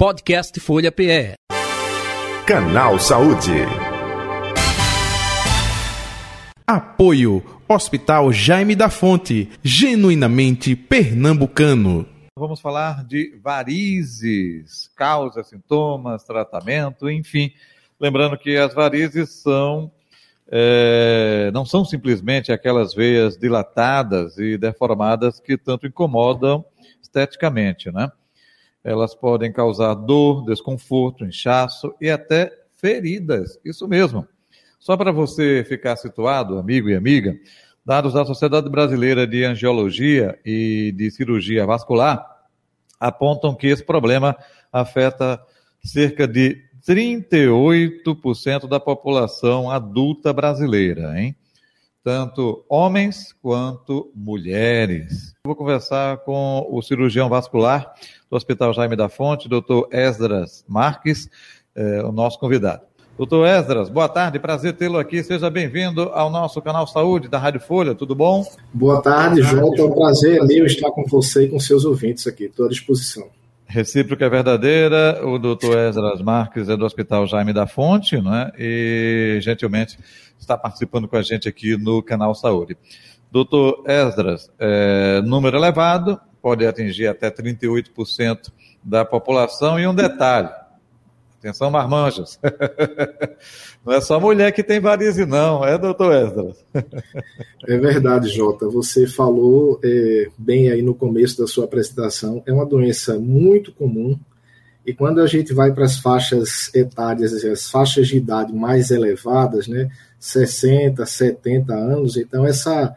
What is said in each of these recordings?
Podcast Folha PE. Canal Saúde. Apoio Hospital Jaime da Fonte, genuinamente pernambucano. Vamos falar de varizes, causas, sintomas, tratamento, enfim. Lembrando que as varizes são é, não são simplesmente aquelas veias dilatadas e deformadas que tanto incomodam esteticamente, né? Elas podem causar dor, desconforto, inchaço e até feridas. Isso mesmo. Só para você ficar situado, amigo e amiga, dados da Sociedade Brasileira de Angiologia e de Cirurgia Vascular apontam que esse problema afeta cerca de 38% da população adulta brasileira, hein? Tanto homens quanto mulheres. Vou conversar com o cirurgião vascular do Hospital Jaime da Fonte, doutor Esdras Marques, é, o nosso convidado. Doutor Esdras, boa tarde, prazer tê-lo aqui. Seja bem-vindo ao nosso canal Saúde da Rádio Folha, tudo bom? Boa tarde, João. É um prazer meu estar com você e com seus ouvintes aqui. Estou à disposição. Recíproca é verdadeira. O doutor Esdras Marques é do Hospital Jaime da Fonte, é? E gentilmente está participando com a gente aqui no canal Saúde. Doutor Esdras, é, número elevado, pode atingir até 38% da população. E um detalhe: atenção, marmanjos. Não é só mulher que tem varize, não, é, doutor Esdras? É verdade, Jota. Você falou é, bem aí no começo da sua apresentação. É uma doença muito comum. E quando a gente vai para as faixas etárias, as faixas de idade mais elevadas, né, 60, 70 anos, então essa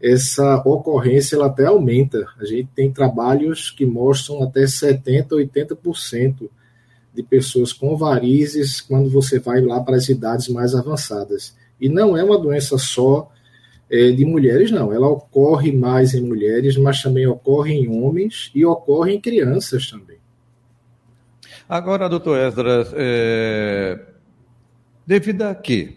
essa ocorrência ela até aumenta. A gente tem trabalhos que mostram até 70, 80% de pessoas com varizes quando você vai lá para as idades mais avançadas. E não é uma doença só é, de mulheres, não. Ela ocorre mais em mulheres, mas também ocorre em homens e ocorre em crianças também. Agora, doutor Esdras, é... devido a quê?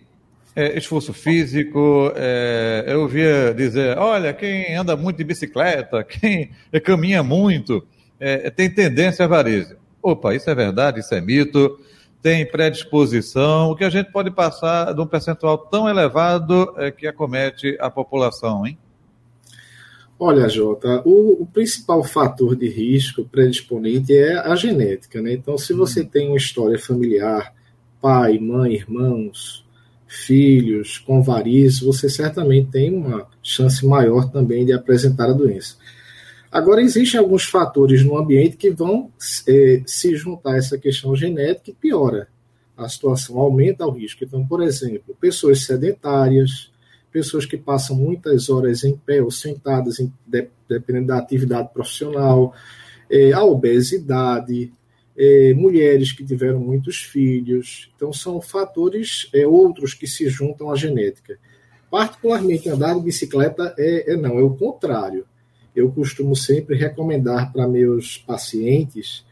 É, esforço físico, é, eu ouvia dizer, olha, quem anda muito de bicicleta, quem caminha muito, é, tem tendência a varizes. Opa, isso é verdade, isso é mito, tem predisposição, o que a gente pode passar de um percentual tão elevado é, que acomete a população, hein? Olha, Jota, o, o, principal fator de risco predisponente é a genética, né? Então, se você hum. tem uma história familiar, pai, mãe, irmãos, filhos com varizes, você certamente tem uma chance maior também de apresentar a doença. Agora, existem alguns fatores no ambiente que vão é, se juntar a essa questão genética e piora a situação, aumenta o risco. Então, por exemplo, pessoas sedentárias, pessoas que passam muitas horas em pé ou sentadas, em, dependendo da atividade profissional, é, a obesidade, é, mulheres que tiveram muitos filhos. Então, são fatores outros que se juntam à genética. Particularmente, andar de bicicleta é, é não, é o contrário eu costumo sempre recomendar para meus pacientes,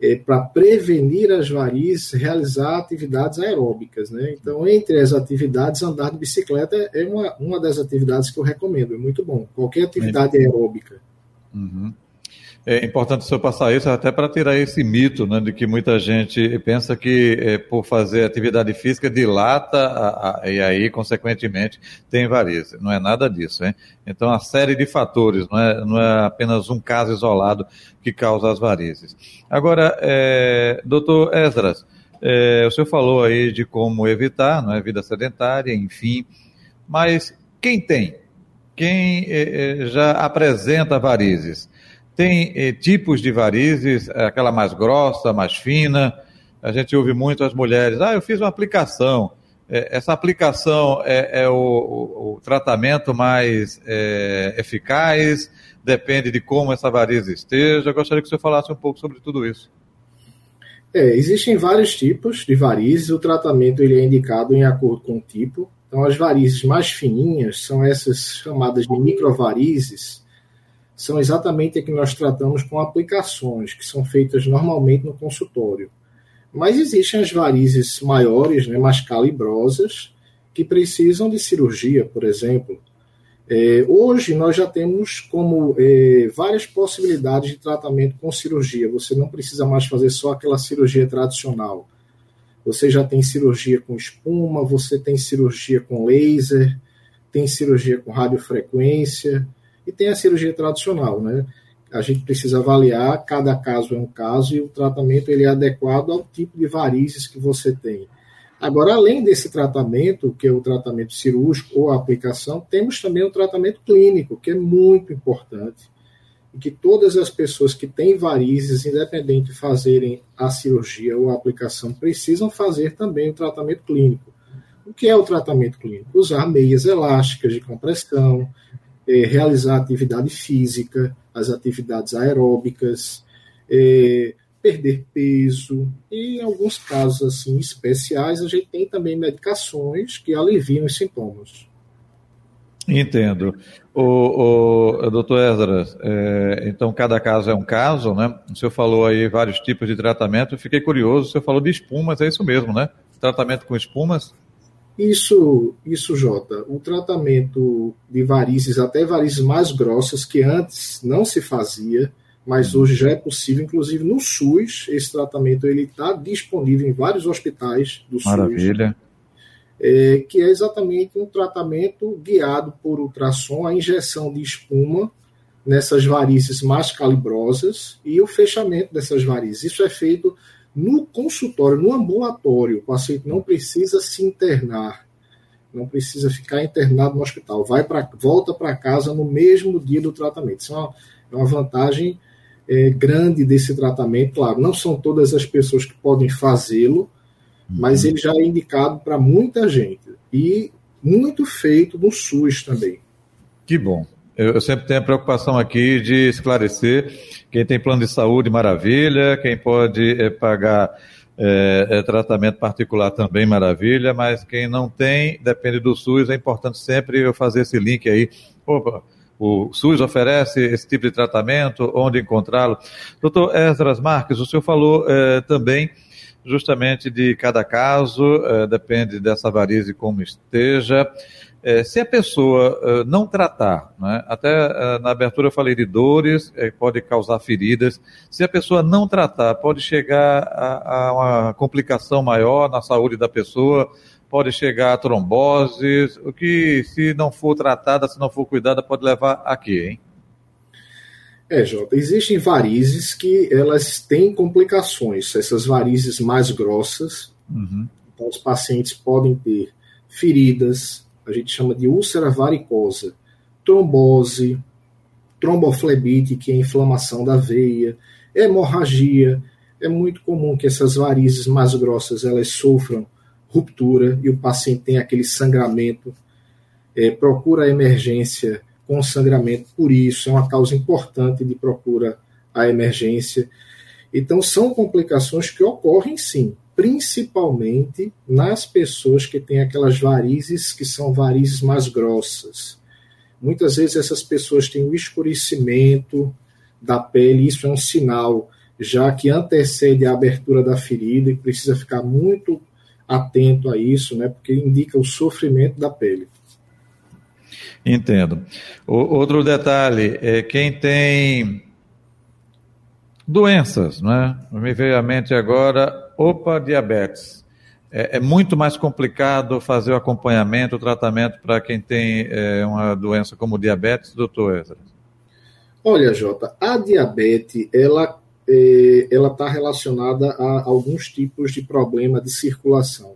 é, para prevenir as varizes, realizar atividades aeróbicas. Né? Então, entre as atividades, andar de bicicleta é uma, uma das atividades que eu recomendo, é muito bom. Qualquer atividade aeróbica. Uhum. É importante o senhor passar isso até para tirar esse mito né, de que muita gente pensa que é, por fazer atividade física dilata a, a, e aí, consequentemente, tem varizes. Não é nada disso. Hein? Então, a série de fatores, não é, não é apenas um caso isolado que causa as varizes. Agora, é, doutor Esdras, é, o senhor falou aí de como evitar, não é vida sedentária, enfim, mas quem tem? Quem é, é, já apresenta varizes? Tem eh, tipos de varizes, eh, aquela mais grossa, mais fina. A gente ouve muito as mulheres, ah, eu fiz uma aplicação. Eh, essa aplicação é, é o, o, o, tratamento mais é, eficaz? Depende de como essa varize esteja. Eu gostaria que senhor falasse um pouco sobre tudo isso. É, existem vários tipos de varizes. O tratamento ele é indicado em acordo com o tipo. Então, as varizes mais fininhas são essas chamadas de microvarizes, são exatamente a que nós tratamos com aplicações, que são feitas normalmente no consultório. Mas existem as varizes maiores, né, mais calibrosas, que precisam de cirurgia, por exemplo. É, hoje nós já temos como é, várias possibilidades de tratamento com cirurgia. Você não precisa mais fazer só aquela cirurgia tradicional. Você já tem cirurgia com espuma, você tem cirurgia com laser, tem cirurgia com radiofrequência e tem a cirurgia tradicional, né? A gente precisa avaliar, cada caso é um caso e o tratamento ele é adequado ao tipo de varizes que você tem. Agora, além desse tratamento, que é o tratamento cirúrgico ou a aplicação, temos também o tratamento clínico, que é muito importante. E que todas as pessoas que têm varizes, independente de fazerem a cirurgia ou a aplicação, precisam fazer também o tratamento clínico. O que é o tratamento clínico? Usar meias elásticas de compressão, é, realizar atividade física, as atividades aeróbicas, é, perder peso e em alguns casos assim especiais a gente tem também medicações que aliviam os sintomas. Entendo. O, o doutor Ezra, é, então cada caso é um caso, né? O senhor falou aí vários tipos de tratamento, eu fiquei curioso, o senhor falou de espumas, é isso mesmo, né? Tratamento com espumas? Isso, isso, Jota. O tratamento de varizes, até varizes mais grossas, que antes não se fazia, mas hoje já é possível, inclusive no SUS, esse tratamento ele está disponível em vários hospitais do Maravilha. SUS. É, que é exatamente um tratamento guiado por ultrassom, a injeção de espuma nessas varizes mais calibrosas e o fechamento dessas varizes. Isso é feito no consultório, no ambulatório. O paciente não precisa se internar, não precisa ficar internado no hospital. Vai para volta para casa no mesmo dia do tratamento. Isso é uma, é uma vantagem é, grande desse tratamento. Claro, não são todas as pessoas que podem fazê-lo, mas uhum. ele já é indicado para muita gente. E muito feito no SUS também. Que bom. Eu, eu sempre tenho a preocupação aqui de esclarecer quem tem plano de saúde, maravilha, quem pode é, pagar é, é, tratamento particular também, maravilha, mas quem não tem, depende do SUS, é importante sempre eu fazer esse link aí. Opa, o SUS oferece esse tipo de tratamento, onde encontrá-lo. Doutor Esdras Marques, o senhor falou eh, também justamente de cada caso, depende dessa varize como esteja. Eh, se a pessoa não tratar, né, até na abertura eu falei de dores, pode causar feridas, se a pessoa não tratar, pode chegar a, a uma complicação maior na saúde da pessoa, pode chegar a tromboses, o que, se não for tratada, se não for cuidada, pode levar a quê, hein? É, Jota, existem varizes que elas têm complicações, essas varizes mais grossas. Uhum. Então, os pacientes podem ter feridas, a gente chama de úlcera varicosa, trombose, tromboflebite, que é inflamação da veia, hemorragia. É muito comum que essas varizes mais grossas elas sofram ruptura e o paciente tem aquele sangramento, é, procura a emergência com sangramento, por isso é uma causa importante de procura a emergência. Então, são complicações que ocorrem sim, principalmente nas pessoas que têm aquelas varizes que são varizes mais grossas. Muitas vezes essas pessoas têm o escurecimento da pele, isso é um sinal já que antecede a abertura da ferida e precisa ficar muito atento a isso, né, porque indica o sofrimento da pele. Entendo. O, outro detalhe é quem tem doenças, né? Me veio à mente agora, opa, diabetes. É, é muito mais complicado fazer o acompanhamento, o tratamento para quem tem é, uma doença como diabetes, doutor Ezra? Olha, Jota, a diabetes, ela é, ela está relacionada a alguns tipos de problema de circulação.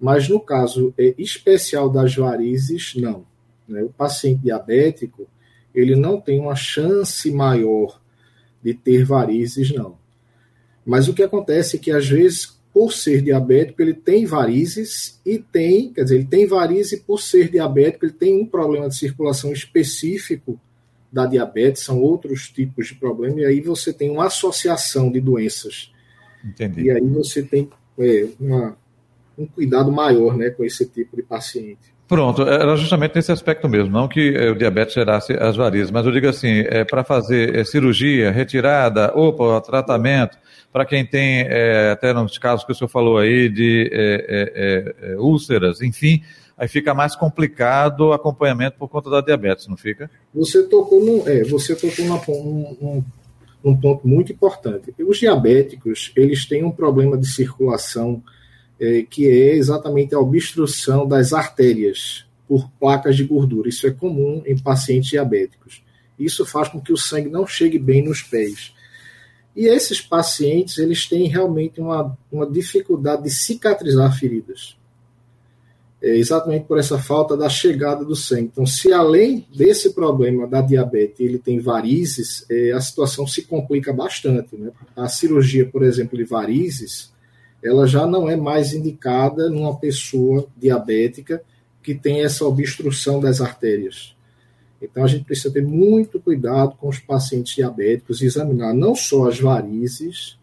Mas no caso é, especial das varizes, não. Né? O paciente diabético, ele não tem uma chance maior de ter varizes, não. Mas o que acontece é que, às vezes, por ser diabético, ele tem varizes e tem, quer dizer, ele tem varizes por ser diabético, ele tem um problema de circulação específico da diabetes, são outros tipos de problema, e aí você tem uma associação de doenças. Entendi. E aí você tem é, uma, um cuidado maior né, com esse tipo de paciente. Pronto, era justamente nesse aspecto mesmo, não que o diabetes gerasse as varizes, mas eu digo assim, é, para fazer é, cirurgia, retirada, opa, tratamento, para quem tem, é, até nos casos que o senhor falou aí, de é, é, é, úlceras, enfim, aí fica mais complicado o acompanhamento por conta da diabetes, não fica? Você tocou num, é, você tocou num ponto muito importante. Os diabéticos, eles têm um problema de circulação é, que é exatamente a obstrução das artérias por placas de gordura. Isso é comum em pacientes diabéticos. Isso faz com que o sangue não chegue bem nos pés. E esses pacientes, eles têm realmente uma, uma dificuldade de cicatrizar feridas. É exatamente por essa falta da chegada do sangue. Então, se além desse problema da diabetes ele tem varizes, é, a situação se complica bastante. Né? A cirurgia, por exemplo, de varizes, ela já não é mais indicada numa pessoa diabética que tem essa obstrução das artérias. Então a gente precisa ter muito cuidado com os pacientes diabéticos, examinar não só as varizes,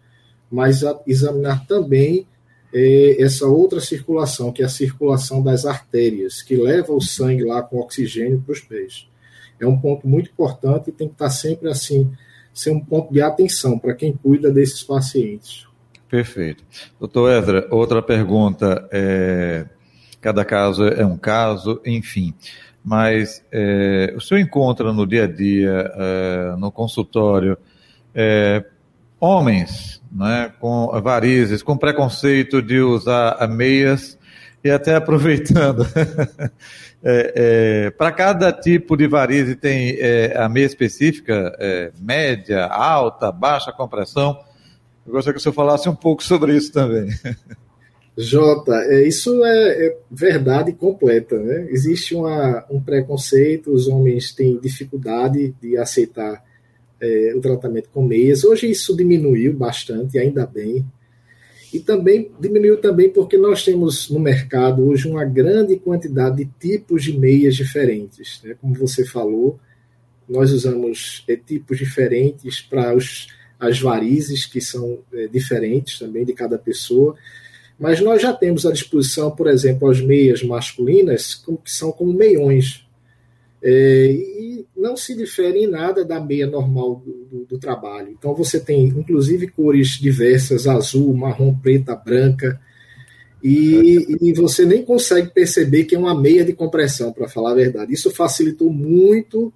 mas examinar também eh, essa outra circulação, que é a circulação das artérias, que leva o sangue lá com oxigênio para os pés. É um ponto muito importante e tem que estar sempre assim, ser um ponto de atenção para quem cuida desses pacientes. Perfeito. Doutor Ezra, outra pergunta. É, cada caso é um caso, enfim. Mas é, o senhor encontra no dia a dia, é, no consultório, é, homens né, com varizes, com preconceito de usar meias e até aproveitando. É, é, para cada tipo de varize tem é, a meia específica, é, média, alta, baixa compressão. Eu gostaria que senhor falasse um pouco sobre isso também. Jota, é, isso é, é, verdade completa. Né? Existe uma, um preconceito, os homens têm dificuldade de aceitar é, o tratamento com meias. Hoje isso diminuiu bastante, ainda bem. E também diminuiu também porque nós temos no mercado hoje uma grande quantidade de tipos de meias diferentes. Né? Como você falou, nós usamos é, tipos diferentes para os as varizes, que são é, diferentes também de cada pessoa. Mas nós já temos à disposição, por exemplo, as meias masculinas, que são como meiões. É, e não se difere em nada da meia normal do, do, do, trabalho. Então você tem, inclusive, cores diversas: azul, marrom, preta, branca. E, e você nem consegue perceber que é uma meia de compressão, para falar a verdade. Isso facilitou muito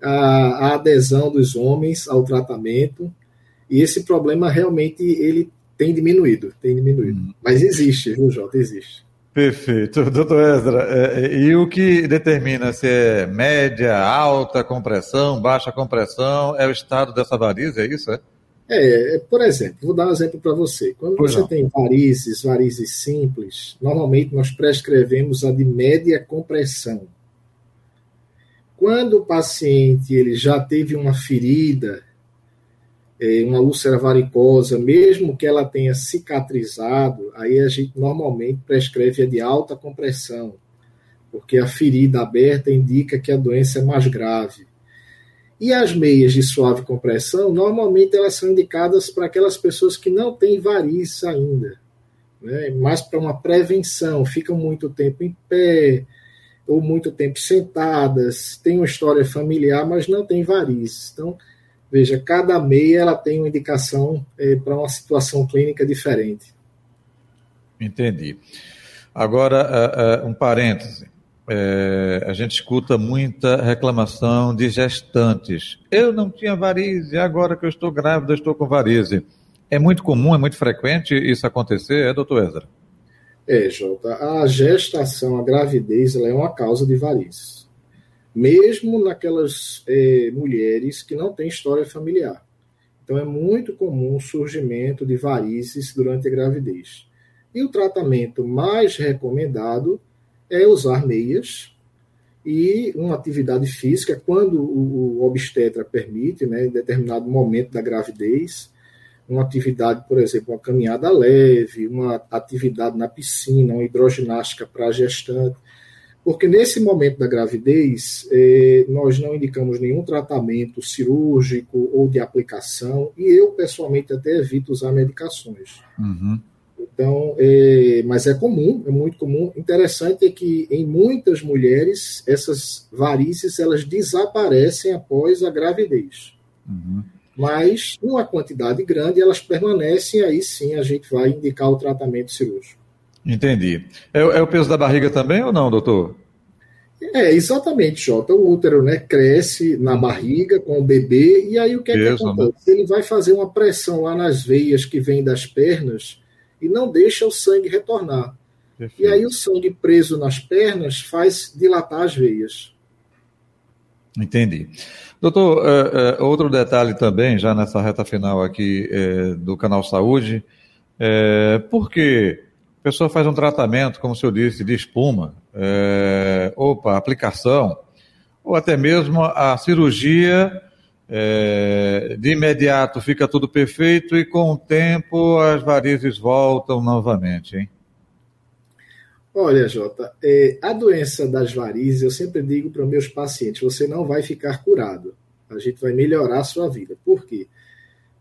a, a adesão dos homens ao tratamento e esse problema realmente ele tem diminuído, tem diminuído. Hum. Mas existe, viu, Jota? Existe. Perfeito. Doutor Ezra, é, é, e o que determina se é média, alta compressão, baixa compressão, é o estado dessa varize, é isso? É, é, é por exemplo, vou dar um exemplo para você. Quando pois você não. tem varizes, varizes simples, normalmente nós prescrevemos a de média compressão. Quando o paciente ele já teve uma ferida uma úlcera varicosa, mesmo que ela tenha cicatrizado, aí a gente normalmente prescreve a de alta compressão, porque a ferida aberta indica que a doença é mais grave. E as meias de suave compressão, normalmente elas são indicadas para aquelas pessoas que não têm varizes ainda, né? mais para uma prevenção, ficam muito tempo em pé, ou muito tempo sentadas, têm uma história familiar, mas não têm varizes. Então, Veja, cada meia ela tem uma indicação é, para uma situação clínica diferente. Entendi. Agora, uh, uh, um parêntese. É, a gente escuta muita reclamação de gestantes. Eu não tinha varize, agora que eu estou grávida, estou com varize. É muito comum, é muito frequente isso acontecer, é, doutor Ezra? É, Jota. A gestação, a gravidez, ela é uma causa de varizes mesmo naquelas é, mulheres que não têm história familiar. Então, é muito comum o surgimento de varizes durante a gravidez. E o tratamento mais recomendado é usar meias e uma atividade física, quando o, o obstetra permite, né, em determinado momento da gravidez, uma atividade, por exemplo, uma caminhada leve, uma atividade na piscina, uma hidroginástica para gestante. Porque nesse momento da gravidez, eh, nós não indicamos nenhum tratamento cirúrgico ou de aplicação, e eu pessoalmente até evito usar medicações. Uhum. Então, é, mas é comum, é muito comum. Interessante é que em muitas mulheres essas varizes elas desaparecem após a gravidez. Uhum. Mas numa quantidade grande elas permanecem, aí sim a gente vai indicar o tratamento cirúrgico. Entendi. É, é o peso da barriga também ou não, doutor? É, exatamente, Jota. O útero né, cresce na barriga com o bebê, e aí o que, é que né? acontece? Ele vai fazer uma pressão lá nas veias que vêm das pernas e não deixa o sangue retornar. Perfeito. E aí o sangue preso nas pernas faz dilatar as veias. Entendi. Doutor, uh, uh, outro detalhe também, já nessa reta final aqui uh, do Canal Saúde, por que pessoa faz um tratamento, como o senhor disse, de espuma, opa, aplicação, ou até mesmo a cirurgia é, de imediato fica tudo perfeito e com o tempo as varizes voltam novamente, hein? Olha, Jota, é, a doença das varizes, eu sempre digo para meus pacientes: você não vai ficar curado. A gente vai melhorar a sua vida. Por quê?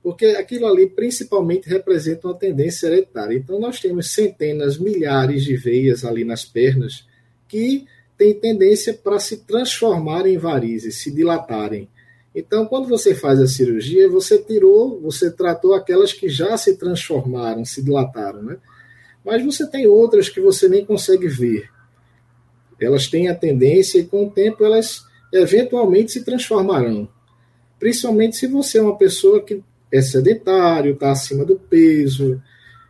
Porque aquilo ali principalmente representa uma tendência hereditária. Então, nós temos centenas, milhares de veias ali nas pernas que têm tendência para se transformar em varizes, se dilatarem. Então, quando você faz a cirurgia, você tirou, você tratou aquelas que já se transformaram, se dilataram, né? Mas você tem outras que você nem consegue ver. Elas têm a tendência e com o tempo elas eventualmente se transformarão. Principalmente se você é uma pessoa que é sedentário, está acima do peso,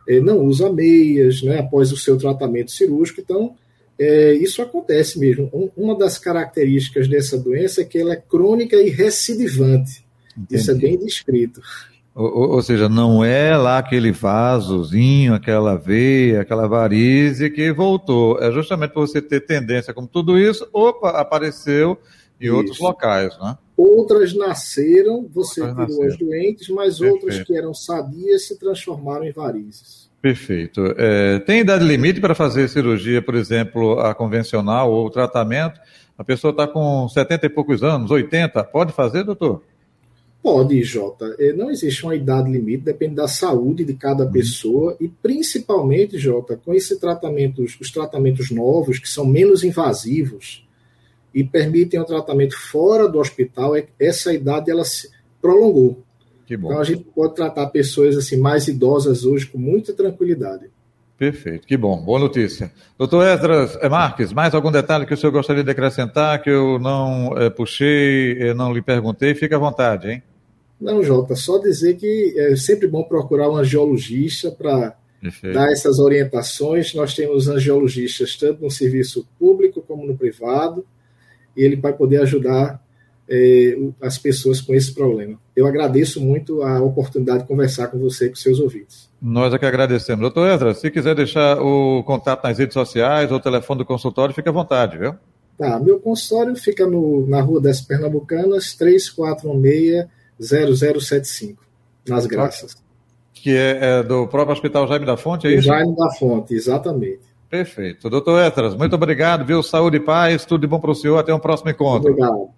eh, não usa meias, né, após o seu tratamento cirúrgico. Então, é, isso acontece mesmo. Um, uma das características dessa doença é que ela é crônica e recidivante. Entendi. Isso é bem descrito. Ou, ou, seja, não é lá aquele vasozinho, aquela veia, aquela varize que voltou. É justamente por você ter tendência, como tudo isso, opa, apareceu em isso. outros locais, né? Outras nasceram, você outras tirou nasceram. as doentes, mas Perfeito. outras que eram sadias se transformaram em varizes. Perfeito. É, tem idade limite para fazer cirurgia, por exemplo, a convencional ou o tratamento? A pessoa está com 70 e poucos anos, 80, pode fazer, doutor? Pode, Jota. É, não existe uma idade limite, depende da saúde de cada uhum. pessoa e principalmente, Jota, com esse tratamento, os tratamentos novos, que são menos invasivos e permitem um tratamento fora do hospital, é, essa idade ela se prolongou. Então a gente pode tratar pessoas assim mais idosas hoje com muita tranquilidade. Perfeito, que bom, boa notícia. Doutor Esdras é, Marques, mais algum detalhe que o senhor gostaria de acrescentar que eu não é, puxei, eu não lhe perguntei? Fique à vontade, hein? Não, Jota, só dizer que é sempre bom procurar um angiologista para dar essas orientações. Nós temos angiologistas tanto no serviço público como no privado, ele vai poder ajudar é, as pessoas com esse problema. Eu agradeço muito a oportunidade de conversar com você e com seus ouvintes. Nós é que agradecemos. Doutor Ezra, se quiser deixar o contato nas redes sociais ou o telefone do consultório, fique à vontade, viu? Tá, meu consultório fica no, na Rua das Pernambucanas, 3416-0075, nas Graças. Que é, é, do próprio Hospital Jaime da Fonte, é isso? Jaime da Fonte, exatamente. Perfeito. Doutor Etras, muito obrigado, viu? Saúde e paz, tudo de bom para o senhor. Até um próximo encontro. Obrigado.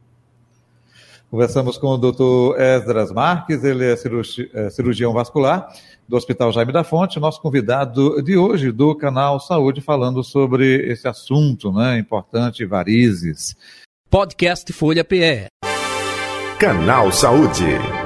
Conversamos com o Dr. Esdras Marques, ele é, é cirurgião vascular do Hospital Jaime da Fonte, nosso convidado de hoje do canal Saúde, falando sobre esse assunto né, importante, varizes. Podcast Folha PE. Canal Saúde.